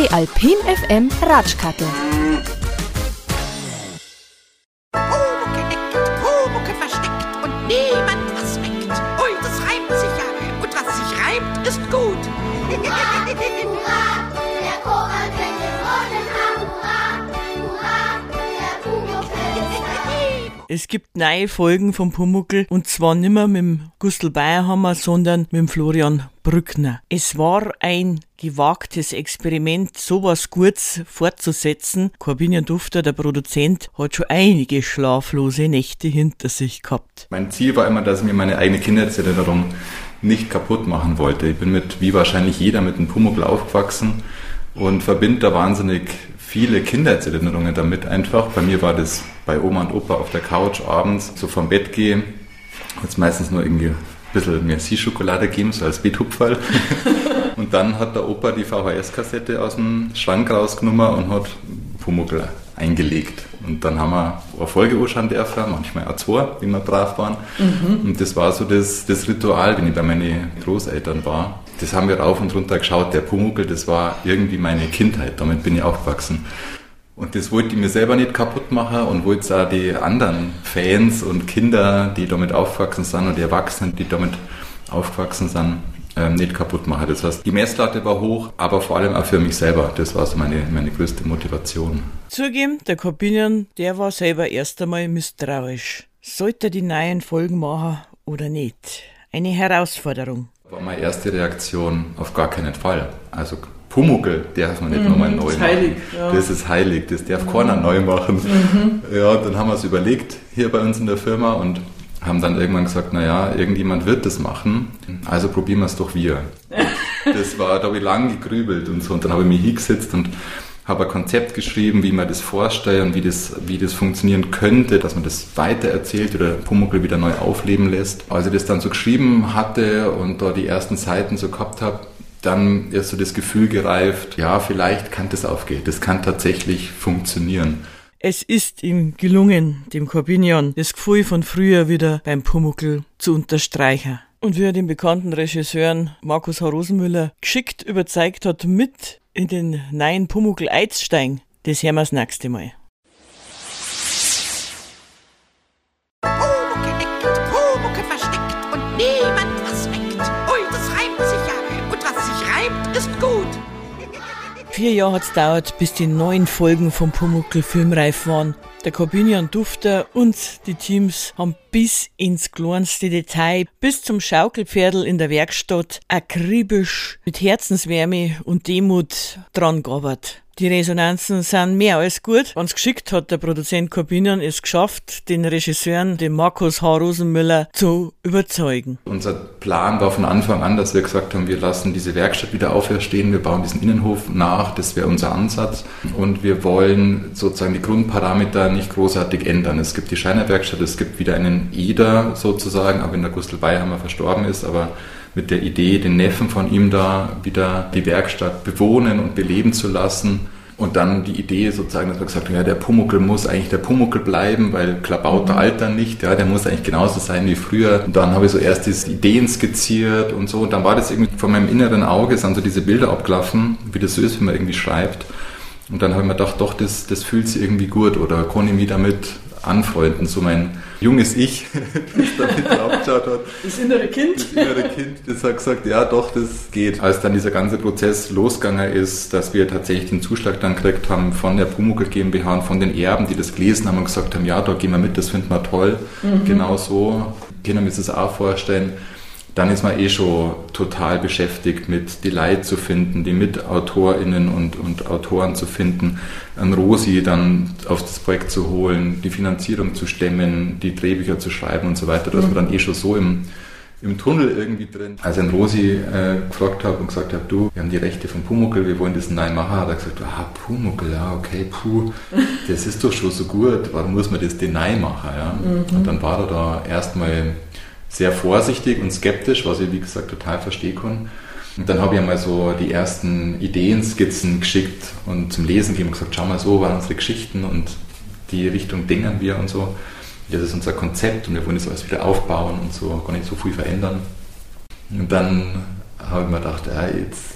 Die Alpin FM Ratschkattel. Es gibt neue Folgen vom Pumuckel und zwar nimmer mit dem Gustl Bayerhammer, sondern mit dem Florian Brückner. Es war ein gewagtes Experiment, sowas Gutes fortzusetzen. Corbinian Dufter, der Produzent, hat schon einige schlaflose Nächte hinter sich gehabt. Mein Ziel war immer, dass ich mir meine eigene Kindheitserinnerung nicht kaputt machen wollte. Ich bin mit, wie wahrscheinlich jeder, mit einem Pumuckl aufgewachsen und verbinde da wahnsinnig viele Kindheitserinnerungen damit einfach. Bei mir war das bei Oma und Opa auf der Couch abends, so vom Bett gehen, hat es meistens nur irgendwie ein bisschen Merci-Schokolade gegeben, so als Betupferl. und dann hat der Opa die VHS-Kassette aus dem Schrank rausgenommen und hat Pumuckl eingelegt. Und dann haben wir eine Folge anschauen dürfen, manchmal auch zwei, wie wir brav waren. Und das war so das, das Ritual, wenn ich bei meinen Großeltern war. Das haben wir rauf und runter geschaut. Der Pumuckl, das war irgendwie meine Kindheit. Damit bin ich aufgewachsen. Und das wollte ich mir selber nicht kaputt machen und wollte es auch die anderen Fans und Kinder, die damit aufgewachsen sind und die Erwachsenen, die damit aufgewachsen sind, ähm, nicht kaputt machen. Das heißt, die Messlatte war hoch, aber vor allem auch für mich selber. Das war so meine, meine größte Motivation. Zugeben, der Corbinian, der war selber erst einmal misstrauisch. Sollte er die neuen Folgen machen oder nicht? Eine Herausforderung. War meine erste Reaktion auf gar keinen Fall. Also Pumuckl darf man nicht nochmal neu ist machen. heilig, ja. Das ist heilig, das darf keiner neu machen. Ja, dann haben wir es überlegt hier bei uns in der Firma und haben dann irgendwann gesagt, naja, irgendjemand wird das machen, also probieren wir es doch wir. Das war, da habe ich lang gegrübelt und so und dann habe ich mich hingesetzt und habe ein Konzept geschrieben, wie man das vorstellt und wie das, wie das funktionieren könnte, dass man das weitererzählt oder Pumuckl wieder neu aufleben lässt. Als ich das dann so geschrieben hatte und da die ersten Seiten so gehabt habe, dann ist so das Gefühl gereift, ja, vielleicht kann das aufgehen, das kann tatsächlich funktionieren. Es ist ihm gelungen, dem Corbinian das Gefühl von früher wieder beim Pumuckl zu unterstreichen. Und wie er den bekannten Regisseuren Markus H. Rosenmüller geschickt überzeugt hat, mit in den neuen Pumuckl einzusteigen, das hören wir das nächste Mal. Vier Jahre hat's dauert, bis die neuen Folgen vom Pumuckl filmreif waren. Der Corbinian Dufter und die Teams haben bis ins kleinste Detail, bis zum Schaukelpferdel in der Werkstatt akribisch mit Herzenswärme und Demut dran gearbeitet. Die Resonanzen sind mehr als gut. Wenn's geschickt hat, der Produzent Corbinian es geschafft, den Regisseuren, den Markus H. Rosenmüller, zu überzeugen. Unser Plan war von Anfang an, dass wir gesagt haben, wir lassen diese Werkstatt wieder auferstehen, wir bauen diesen Innenhof nach, das wäre unser Ansatz. Und wir wollen sozusagen die Grundparameter nicht großartig ändern. Es gibt die Schreinerwerkstatt, es gibt wieder einen Eder sozusagen, auch wenn der Gustl Bayhammer verstorben ist, aber mit der Idee, den Neffen von ihm da wieder die Werkstatt bewohnen und beleben zu lassen. Und dann die Idee sozusagen, dass wir gesagt haben, ja, der Pumuckl muss eigentlich der Pumuckl bleiben, weil Klabauter altern nicht, ja, der muss eigentlich genauso sein wie früher. Und dann habe ich so erst diese Ideen skizziert und so. Und dann war das irgendwie von meinem inneren Auge, sind so diese Bilder abgelaufen, wie das so ist, wenn man irgendwie schreibt. Und dann habe ich mir gedacht, doch, das, das fühlt sich irgendwie gut oder kann ich mich damit anfreunden. So mein junges Ich, das damit draufgeschaut hat. Das innere Kind? Das innere Kind, das hat gesagt, ja doch, das geht. Als dann dieser ganze Prozess losgegangen ist, dass wir tatsächlich den Zuschlag dann gekriegt haben von der Pumuckl GmbH und von den Erben, die das gelesen haben und gesagt haben, ja, da gehen wir mit, das finden wir toll. Genau so können wir uns das auch vorstellen. Dann ist man eh schon total beschäftigt mit die Leute zu finden, die MitautorInnen und, und Autoren zu finden, einen Rosi dann auf das Projekt zu holen, die Finanzierung zu stemmen, die Drehbücher zu schreiben und so weiter. Da ist man dann eh schon so im, im Tunnel irgendwie drin. Als ich einen Rosi äh, gefragt habe und gesagt habe, du, wir haben die Rechte von Pumuckl, wir wollen das neu machen, hat er gesagt, ah, Pumuckl, ja, okay, puh, das ist doch schon so gut, warum muss man das denn neu machen? Ja? Und dann war er da erstmal sehr vorsichtig und skeptisch, was ich wie gesagt total verstehen kann. Und dann habe ich einmal so die ersten Ideenskizzen geschickt und zum Lesen gegeben und gesagt, schau mal, so waren unsere Geschichten und die Richtung denken wir und so. Das ist unser Konzept und wir wollen das alles wieder aufbauen und so, gar nicht so viel verändern. Und dann habe ich mir gedacht, ja, jetzt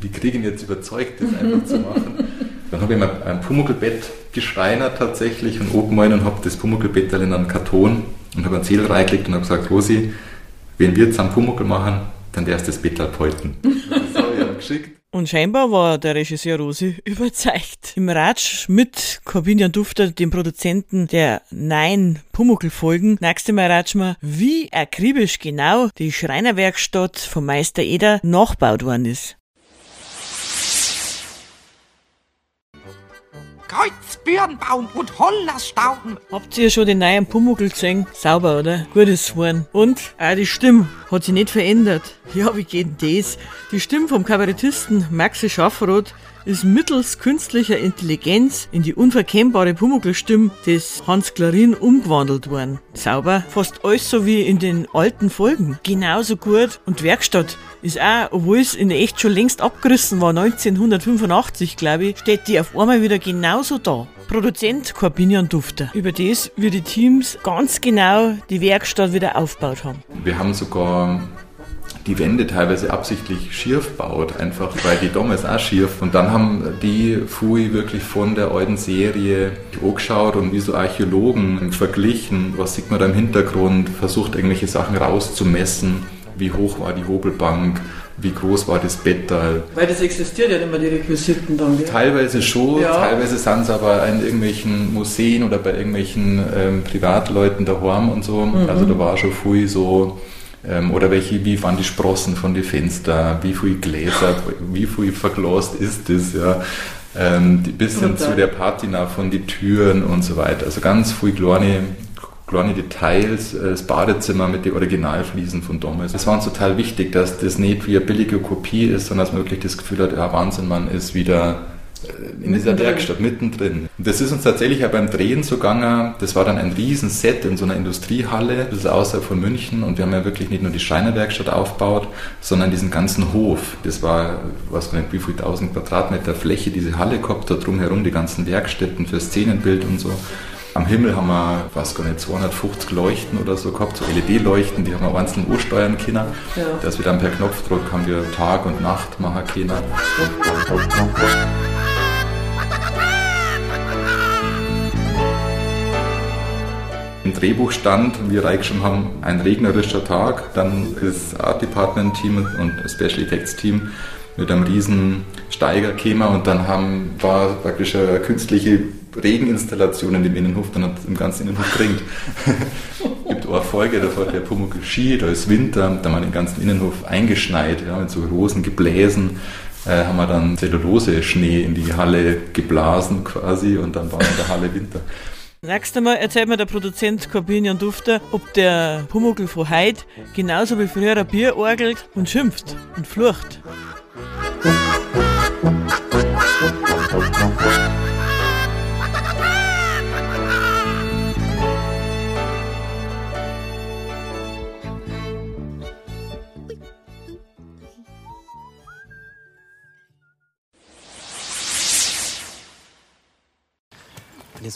wie kriege jetzt überzeugt, das einfach zu machen? Dann habe ich mir ein Pumuckelbett geschreinert tatsächlich und oben und habe das Pumuckelbett in einen Karton und habe ein Zettel reingelegt und habe gesagt, Rosi, wenn wir jetzt einen Pumuckel machen, dann darfst du das Bett abhalten. Das habe ich ihm geschickt. Und scheinbar war der Regisseur Rosi überzeugt. Im Ratsch mit Corbinian Dufter, dem Produzenten der Nein Pumuckl-Folgen, nächste Mal ratschen wir, wie akribisch genau die Schreinerwerkstatt vom Meister Eder nachgebaut worden ist. Kreuzbirnbaum und Hollerstauden. Habt ihr schon den neuen Pumuckl gesehen? Sauber, oder? Gutes Horn. Und? Auch die Stimme hat sich nicht verändert. Ja, wie geht denn das? Die Stimme vom Kabarettisten Maxi Schaffroth ist mittels künstlicher Intelligenz in die unverkennbare Pumuckl-Stimme des Hans Klarin umgewandelt worden. Sauber, fast alles so wie in den alten Folgen. Genauso gut. Und Werkstatt ist auch, obwohl es in echt schon längst abgerissen war, 1985, glaube ich, steht die auf einmal wieder genauso da. Produzent Corbinian Dufter. Über das, wie die Teams ganz genau die Werkstatt wieder aufgebaut haben. Wir haben sogar die Wände teilweise absichtlich schief baut, einfach weil die damals auch schief. Und dann haben die Fui wirklich von der alten Serie angeschaut und wie so Archäologen verglichen, was sieht man da im Hintergrund, versucht irgendwelche Sachen rauszumessen, wie hoch war die Hobelbank, wie groß war das Bett da. Weil das existiert ja immer, die Requisiten dann, gell? Teilweise schon, Ja. teilweise sind es aber in irgendwelchen Museen oder bei irgendwelchen ähm, Privatleuten daheim und so. Also da war schon viel so, ähm, oder welche, wie waren die Sprossen von den Fenstern, wie viel Gläser, wie viel verglost ist das, ja. Ähm, bis hin zu der Patina von den Türen und so weiter. Also ganz viel kleine, kleine Details, äh, das Badezimmer mit den Originalfliesen von damals. Das war uns total wichtig, dass das nicht wie eine billige Kopie ist, sondern dass man wirklich das Gefühl hat, ja Wahnsinn, man ist wieder äh, in dieser Mittendrin. Werkstatt mittendrin. Und das ist uns tatsächlich auch beim Drehen so gegangen. Das war dann ein riesen Set in so einer Industriehalle, das ist außerhalb von München. Und wir haben ja wirklich nicht nur die Schreinerwerkstatt aufgebaut, sondern diesen ganzen Hof. Das war, was nicht, wie viel tausend Quadratmeter Fläche diese Halle gehabt, da drumherum die ganzen Werkstätten für Szenenbild und so. Am Himmel haben wir, was gar nicht, 250 Leuchten oder so gehabt, so LED-Leuchten, die haben wir einzeln ansteuern können. Ja. Dass wir dann per Knopfdruck haben wir Tag und Nacht machen können. Im Drehbuch stand, wie wir reingeschrieben haben, ein regnerischer Tag. Dann das Art Department Team und Special Effects Team mit einem riesen Steiger gekommen und dann haben, war praktisch eine künstliche Regeninstallation in dem Innenhof, dann hat im ganzen Innenhof geregnet. gibt auch eine Folge, da fährt der Pumuckl Ski, da ist Winter, da haben wir den ganzen Innenhof eingeschneit, ja, mit so Rosen gebläsen, äh, haben wir dann Zellulose-Schnee in die Halle geblasen quasi und dann war in der Halle Winter. Nächstes Mal erzählt mir der Produzent Corbinian Dufter, ob der Pumuckl von heut genauso wie früher ein Bier orgelt und schimpft und flucht.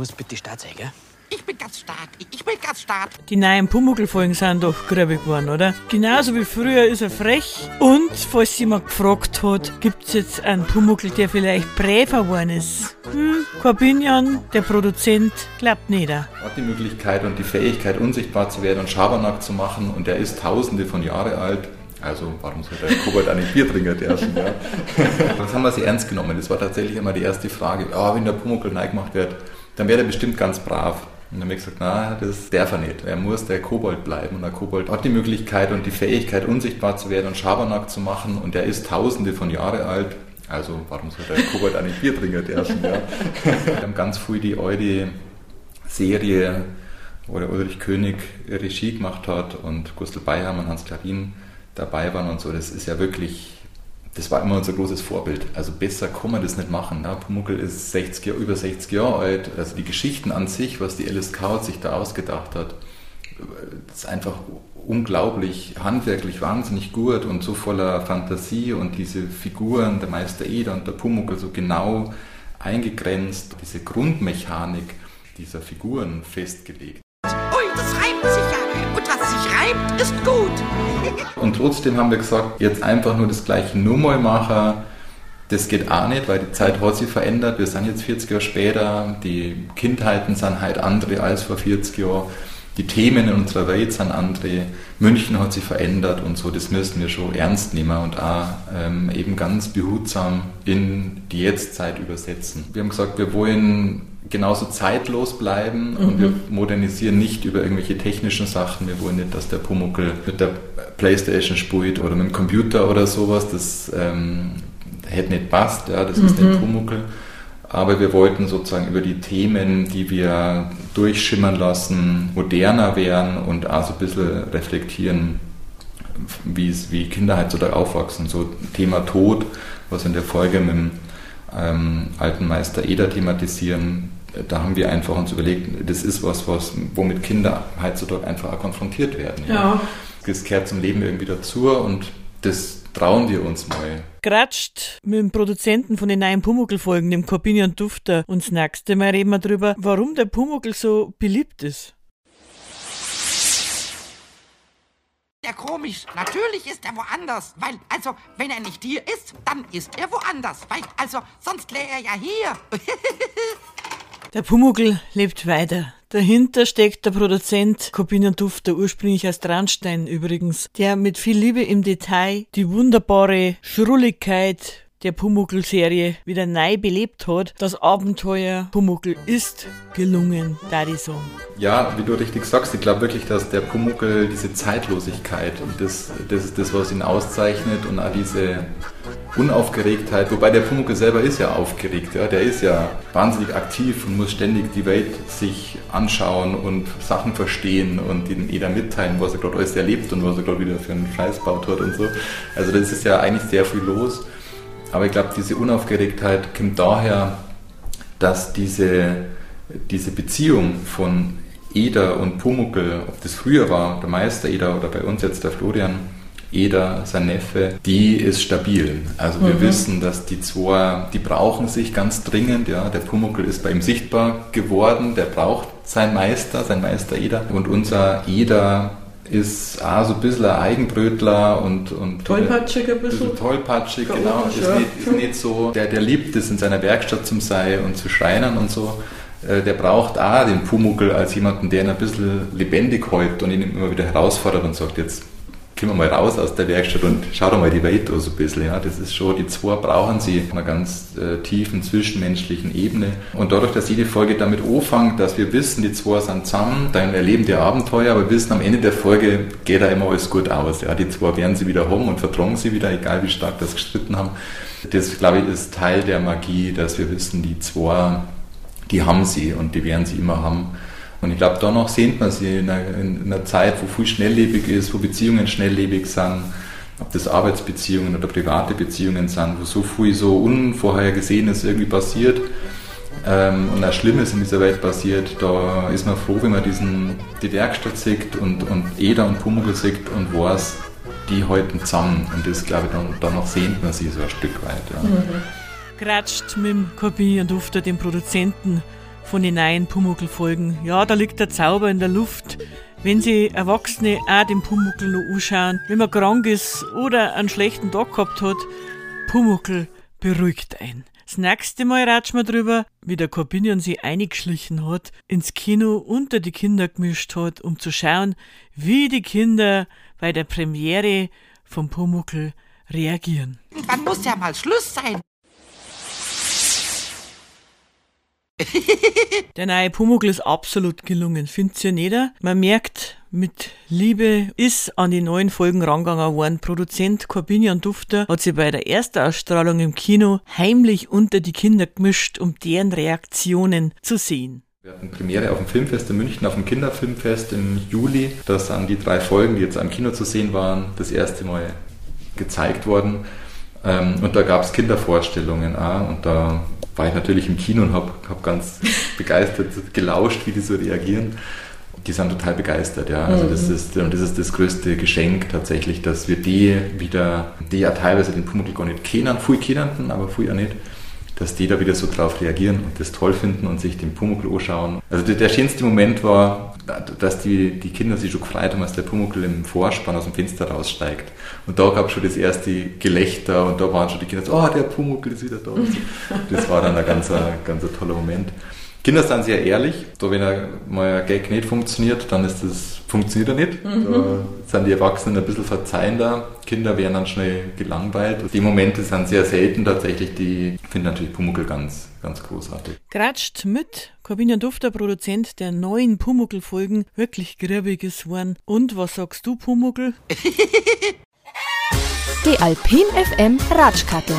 Muss bitte Start sein, gell? Ich bin ganz stark. Ich bin ganz stark. Die neuen Pumuckl-Folgen sind doch gröbig geworden, oder? Genauso wie früher ist er frech. Und, falls jemand gefragt hat, gibt's jetzt einen Pumuckl, der vielleicht Präfer geworden ist? Hm, Corbinian, der Produzent, glaubt nicht. hat die Möglichkeit und die Fähigkeit, unsichtbar zu werden und Schabernack zu machen und er ist tausende von Jahre alt. Also warum soll der Kobold eigentlich Bier trinken dürfen? Ja? Das haben wir sehr ernst genommen. Das war tatsächlich immer die erste Frage. Ah, wenn der Pumuckl neu gemacht wird, dann wäre er bestimmt ganz brav. Und dann haben wir gesagt, na, das darf er nicht. Er muss der Kobold bleiben. Und der Kobold hat die Möglichkeit und die Fähigkeit, unsichtbar zu werden und Schabernack zu machen. Und er ist tausende von Jahre alt. Also warum soll der Kobold eigentlich Bier trinken dürfen? Ja? Wir haben ganz früh die alte Serie, wo der Ulrich König Regie gemacht hat und Gustl Beiham und Hans Klarin dabei waren und so. Das ist ja wirklich, das war immer unser großes Vorbild. Also besser kann man das nicht machen. Ne? Pumuckl ist 60, Jahr- über 60 Jahre alt. Also die Geschichten an sich, was die Kaut sich da ausgedacht hat, ist einfach unglaublich handwerklich wahnsinnig gut und so voller Fantasie und diese Figuren, der Meister Eder und der Pumuckl so genau eingegrenzt, diese Grundmechanik dieser Figuren festgelegt. Ui, das reimt sich ja. Und was sich reimt, ist gut. Und trotzdem haben wir gesagt, jetzt einfach nur das gleiche nur mal machen, das geht auch nicht, weil die Zeit hat sich verändert. Wir sind jetzt 40 Jahre später, die Kindheiten sind halt andere als vor 40 Jahren die Themen in unserer Welt sind andere, München hat sich verändert und so, das müssen wir schon ernst nehmen und auch ähm, eben ganz behutsam in die Jetztzeit übersetzen. Wir haben gesagt, wir wollen genauso zeitlos bleiben mhm. und wir modernisieren nicht über irgendwelche technischen Sachen. Wir wollen nicht, dass der Pumuckel mit der Playstation spielt oder mit dem Computer oder sowas. Das ähm, hätte nicht passt, ja, das mhm. ist nicht Pumuckel aber wir wollten sozusagen über die Themen, die wir durchschimmern lassen, moderner werden und auch so ein bisschen reflektieren, wie, es, wie Kinder heutzutage aufwachsen. So Thema Tod, was in der Folge mit dem ähm, alten Meister Eder thematisieren, da haben wir einfach uns überlegt, das ist was, was womit Kinder heutzutage einfach auch konfrontiert werden. Ja. ja. Das gehört zum Leben irgendwie dazu und das trauen wir uns mal. Gratscht mit dem Produzenten von den neuen Pumuckl-Folgen, dem Corbinian Dufter. Und das nächste Mal reden wir darüber, warum der Pumuckl so beliebt ist. Ja, komisch. Natürlich ist er woanders. Weil, also, wenn er nicht hier ist, dann ist er woanders. Weil, also, sonst wäre er ja hier. Der Pumuckl lebt weiter. Dahinter steckt der Produzent Corbinian Dufter, ursprünglich aus Traunstein übrigens, der mit viel Liebe im Detail die wunderbare Schrulligkeit der Pumuckl-Serie wieder neu belebt hat. Das Abenteuer Pumuckl ist gelungen, da die sagen. Ja, wie du richtig sagst, ich glaube wirklich, dass der Pumuckl diese Zeitlosigkeit und das, das ist das, was ihn auszeichnet und auch diese Unaufgeregtheit, wobei der Pumuckl selber ist ja aufgeregt, ja, der ist ja wahnsinnig aktiv und muss ständig die Welt sich anschauen und Sachen verstehen und ihnen jeder mitteilen, was er gerade alles erlebt und was er gerade wieder für einen Scheiß baut hat und so. Also das ist ja eigentlich sehr viel los. Aber ich glaube, diese Unaufgeregtheit kommt daher, dass diese, diese Beziehung von Eder und Pumuckel, ob das früher war, der Meister Eder oder bei uns jetzt der Florian Eder, sein Neffe, die ist stabil. Also wir mhm. wissen, dass die zwei, die brauchen sich ganz dringend. Ja, der Pumuckel ist bei ihm sichtbar geworden, der braucht seinen Meister, sein Meister Eder. Und unser Eder ist auch so ein bisschen ein Eigenbrötler und, und tollpatschig ein bisschen. bisschen tollpatschig, genau. Ist, ja. nicht, ist nicht so, der, der liebt es in seiner Werkstatt zum Sei und zu schreinern und so. Äh, der braucht auch den Pumuckel als jemanden, der ihn ein bisschen lebendig hält und ihn immer wieder herausfordert und sagt, jetzt gehen wir mal raus aus der Werkstatt und schau doch mal die Welt so ein bisschen. Ja. Das ist schon, die zwei brauchen sie auf einer ganz äh, tiefen zwischenmenschlichen Ebene. Und dadurch, dass jede Folge damit anfängt, dass wir wissen, die zwei sind zusammen, dann erleben die Abenteuer, aber wissen, am Ende der Folge geht da immer alles gut aus. Ja. Die zwei werden sie wieder haben und vertragen sie wieder, egal wie stark das gestritten haben. Das, glaube ich, ist Teil der Magie, dass wir wissen, die zwei, die haben sie und die werden sie immer haben. Und ich glaube, danach sehnt man sich in einer, in einer, Zeit, wo viel schnelllebig ist, wo Beziehungen schnelllebig sind, ob das Arbeitsbeziehungen oder private Beziehungen sind, wo so viel so Unvorhergesehenes irgendwie passiert ähm, und auch Schlimmes in dieser Welt passiert, da ist man froh, wenn man diesen, die Werkstatt sieht und, und Eder und Pumuckl sieht und weiß, die halten zusammen. Und das, glaube ich, dann, danach sehnt man sich so ein Stück weit. Ja. Mhm. Gratscht mit dem Kobi und Dufter, dem Produzenten von den neuen Pumuckl-Folgen. Ja, da liegt der Zauber in der Luft. Wenn Sie Erwachsene auch den Pumuckl noch anschauen, wenn man krank ist oder einen schlechten Tag gehabt hat, Pumuckl beruhigt ein. Das nächste Mal ratschen wir drüber, wie der Corbinian sie eingeschlichen hat, ins Kino unter die Kinder gemischt hat, um zu schauen, wie die Kinder bei der Premiere vom Pumuckl reagieren. Wann muss ja mal Schluss sein? Der neue Pumuckl ist absolut gelungen, findet ihr nicht? Man merkt, mit Liebe ist an die neuen Folgen rangegangen worden. Produzent Corbinian Dufter hat sich bei der ersten Ausstrahlung im Kino heimlich unter die Kinder gemischt, um deren Reaktionen zu sehen. Wir hatten Premiere auf dem Filmfest in München, auf dem Kinderfilmfest im Juli. Da sind die drei Folgen, die jetzt am Kino zu sehen waren, das erste Mal gezeigt worden. Ähm, und da gab es Kindervorstellungen auch. Und da war ich natürlich im Kino und habe hab ganz begeistert gelauscht, wie die so reagieren. Die sind total begeistert, ja. Also das mhm. ist, das ist das größte Geschenk tatsächlich, dass wir die wieder, die ja teilweise den Pumuckl gar nicht kennen, viel kennenden, aber viel ja nicht, dass die da wieder so drauf reagieren und das toll finden und sich den Pumuckl anschauen. Also der, der schönste Moment war, dass die, die Kinder sich schon gefreut haben, als der Pumuckl im Vorspann aus dem Fenster raussteigt. Und da gab es schon das erste Gelächter und da waren schon die Kinder so, oh, der Pumuckl ist wieder da. Das war dann ein ganz, ganz toller Moment. Kinder sind sehr ehrlich. Da, wenn er mal ein Gag nicht funktioniert, dann ist das, funktioniert er nicht. Mhm. Da sind die Erwachsenen ein bisschen verzeihender. Kinder werden dann schnell gelangweilt. Die Momente sind sehr selten tatsächlich. Die finden natürlich Pumuckl ganz, ganz großartig. Gratscht mit Corbinian Dufter, Produzent der neuen Pumuckl-Folgen, wirklich grabbiges Horn. Und was sagst du, Pumuckl? Die Alpin FM Ratschkattel.